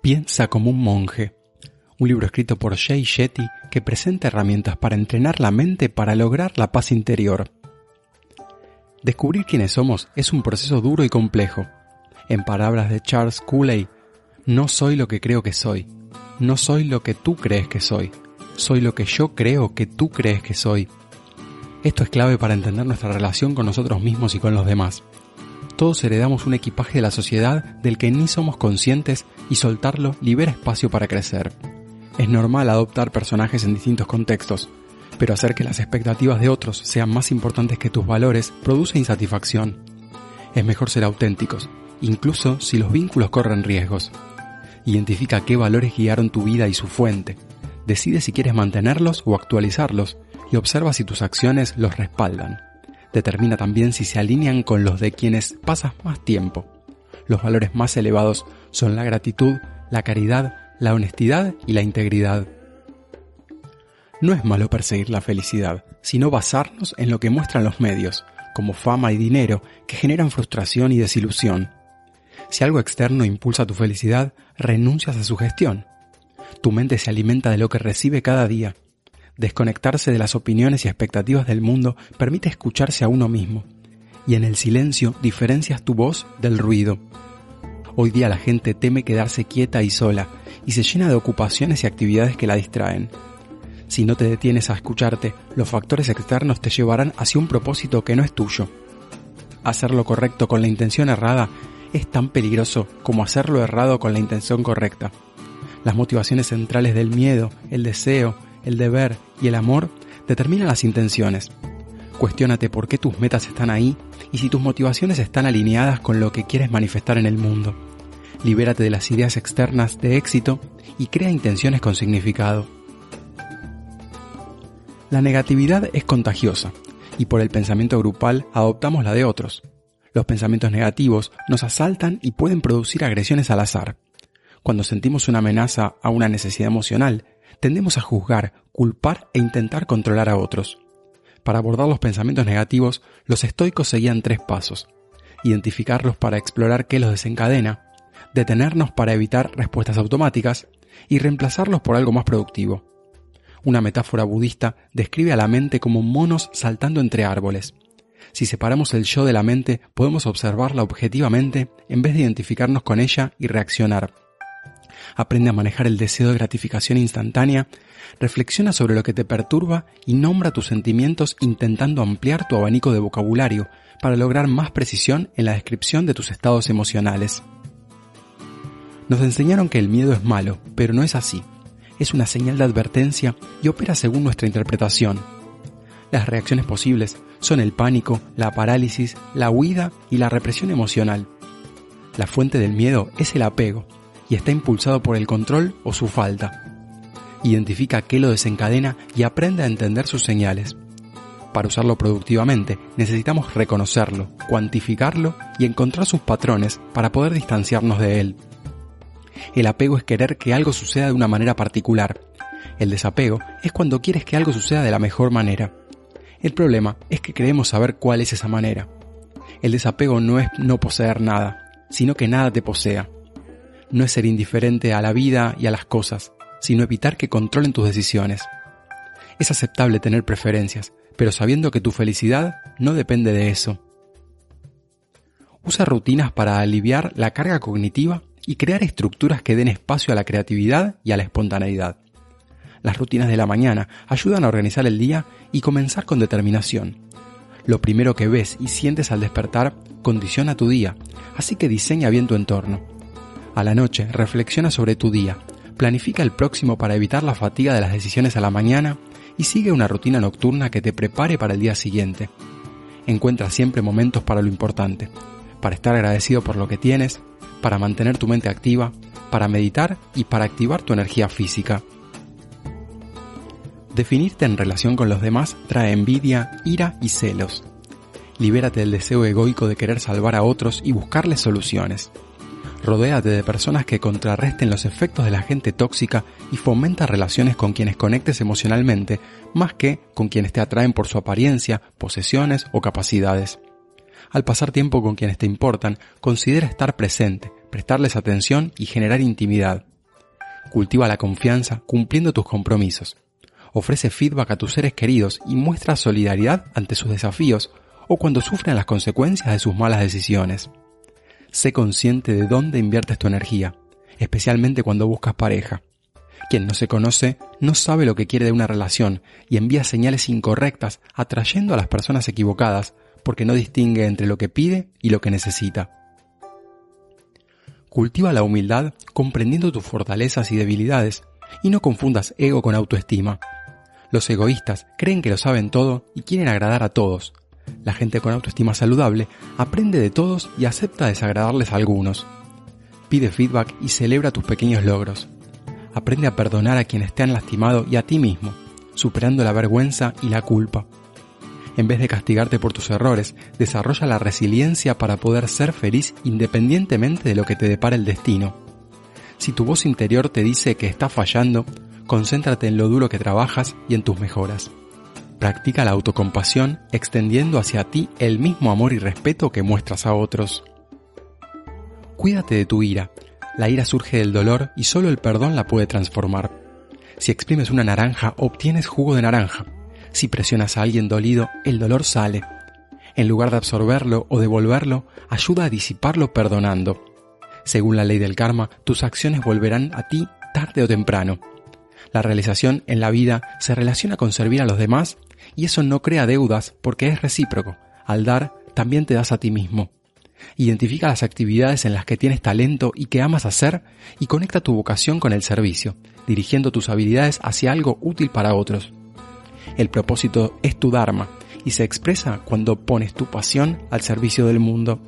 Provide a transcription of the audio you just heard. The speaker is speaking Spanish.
Piensa como un monje. Un libro escrito por Jay Shetty que presenta herramientas para entrenar la mente para lograr la paz interior. Descubrir quiénes somos es un proceso duro y complejo. En palabras de Charles Cooley, no soy lo que creo que soy. No soy lo que tú crees que soy. Soy lo que yo creo que tú crees que soy. Esto es clave para entender nuestra relación con nosotros mismos y con los demás todos heredamos un equipaje de la sociedad del que ni somos conscientes y soltarlo libera espacio para crecer. Es normal adoptar personajes en distintos contextos, pero hacer que las expectativas de otros sean más importantes que tus valores produce insatisfacción. Es mejor ser auténticos, incluso si los vínculos corren riesgos. Identifica qué valores guiaron tu vida y su fuente. Decide si quieres mantenerlos o actualizarlos y observa si tus acciones los respaldan determina también si se alinean con los de quienes pasas más tiempo. Los valores más elevados son la gratitud, la caridad, la honestidad y la integridad. No es malo perseguir la felicidad, sino basarnos en lo que muestran los medios, como fama y dinero, que generan frustración y desilusión. Si algo externo impulsa tu felicidad, renuncias a su gestión. Tu mente se alimenta de lo que recibe cada día Desconectarse de las opiniones y expectativas del mundo permite escucharse a uno mismo, y en el silencio diferencias tu voz del ruido. Hoy día la gente teme quedarse quieta y sola, y se llena de ocupaciones y actividades que la distraen. Si no te detienes a escucharte, los factores externos te llevarán hacia un propósito que no es tuyo. Hacer lo correcto con la intención errada es tan peligroso como hacerlo errado con la intención correcta. Las motivaciones centrales del miedo, el deseo, el deber y el amor determinan las intenciones. Cuestiónate por qué tus metas están ahí y si tus motivaciones están alineadas con lo que quieres manifestar en el mundo. Libérate de las ideas externas de éxito y crea intenciones con significado. La negatividad es contagiosa y por el pensamiento grupal adoptamos la de otros. Los pensamientos negativos nos asaltan y pueden producir agresiones al azar. Cuando sentimos una amenaza a una necesidad emocional, tendemos a juzgar, culpar e intentar controlar a otros. Para abordar los pensamientos negativos, los estoicos seguían tres pasos. Identificarlos para explorar qué los desencadena, detenernos para evitar respuestas automáticas y reemplazarlos por algo más productivo. Una metáfora budista describe a la mente como monos saltando entre árboles. Si separamos el yo de la mente, podemos observarla objetivamente en vez de identificarnos con ella y reaccionar aprende a manejar el deseo de gratificación instantánea, reflexiona sobre lo que te perturba y nombra tus sentimientos intentando ampliar tu abanico de vocabulario para lograr más precisión en la descripción de tus estados emocionales. Nos enseñaron que el miedo es malo, pero no es así. Es una señal de advertencia y opera según nuestra interpretación. Las reacciones posibles son el pánico, la parálisis, la huida y la represión emocional. La fuente del miedo es el apego, y está impulsado por el control o su falta. Identifica qué lo desencadena y aprende a entender sus señales. Para usarlo productivamente necesitamos reconocerlo, cuantificarlo y encontrar sus patrones para poder distanciarnos de él. El apego es querer que algo suceda de una manera particular. El desapego es cuando quieres que algo suceda de la mejor manera. El problema es que creemos saber cuál es esa manera. El desapego no es no poseer nada, sino que nada te posea no es ser indiferente a la vida y a las cosas, sino evitar que controlen tus decisiones. Es aceptable tener preferencias, pero sabiendo que tu felicidad no depende de eso. Usa rutinas para aliviar la carga cognitiva y crear estructuras que den espacio a la creatividad y a la espontaneidad. Las rutinas de la mañana ayudan a organizar el día y comenzar con determinación. Lo primero que ves y sientes al despertar condiciona tu día, así que diseña bien tu entorno. A la noche, reflexiona sobre tu día, planifica el próximo para evitar la fatiga de las decisiones a la mañana y sigue una rutina nocturna que te prepare para el día siguiente. Encuentra siempre momentos para lo importante, para estar agradecido por lo que tienes, para mantener tu mente activa, para meditar y para activar tu energía física. Definirte en relación con los demás trae envidia, ira y celos. Libérate del deseo egoico de querer salvar a otros y buscarles soluciones. Rodéate de personas que contrarresten los efectos de la gente tóxica y fomenta relaciones con quienes conectes emocionalmente, más que con quienes te atraen por su apariencia, posesiones o capacidades. Al pasar tiempo con quienes te importan, considera estar presente, prestarles atención y generar intimidad. Cultiva la confianza cumpliendo tus compromisos. Ofrece feedback a tus seres queridos y muestra solidaridad ante sus desafíos o cuando sufren las consecuencias de sus malas decisiones. Sé consciente de dónde inviertes tu energía, especialmente cuando buscas pareja. Quien no se conoce no sabe lo que quiere de una relación y envía señales incorrectas atrayendo a las personas equivocadas porque no distingue entre lo que pide y lo que necesita. Cultiva la humildad comprendiendo tus fortalezas y debilidades y no confundas ego con autoestima. Los egoístas creen que lo saben todo y quieren agradar a todos. La gente con autoestima saludable aprende de todos y acepta desagradarles a algunos. Pide feedback y celebra tus pequeños logros. Aprende a perdonar a quienes te han lastimado y a ti mismo, superando la vergüenza y la culpa. En vez de castigarte por tus errores, desarrolla la resiliencia para poder ser feliz independientemente de lo que te depara el destino. Si tu voz interior te dice que estás fallando, concéntrate en lo duro que trabajas y en tus mejoras. Practica la autocompasión extendiendo hacia ti el mismo amor y respeto que muestras a otros. Cuídate de tu ira. La ira surge del dolor y solo el perdón la puede transformar. Si exprimes una naranja, obtienes jugo de naranja. Si presionas a alguien dolido, el dolor sale. En lugar de absorberlo o devolverlo, ayuda a disiparlo perdonando. Según la ley del karma, tus acciones volverán a ti tarde o temprano. La realización en la vida se relaciona con servir a los demás y eso no crea deudas porque es recíproco. Al dar, también te das a ti mismo. Identifica las actividades en las que tienes talento y que amas hacer y conecta tu vocación con el servicio, dirigiendo tus habilidades hacia algo útil para otros. El propósito es tu Dharma y se expresa cuando pones tu pasión al servicio del mundo.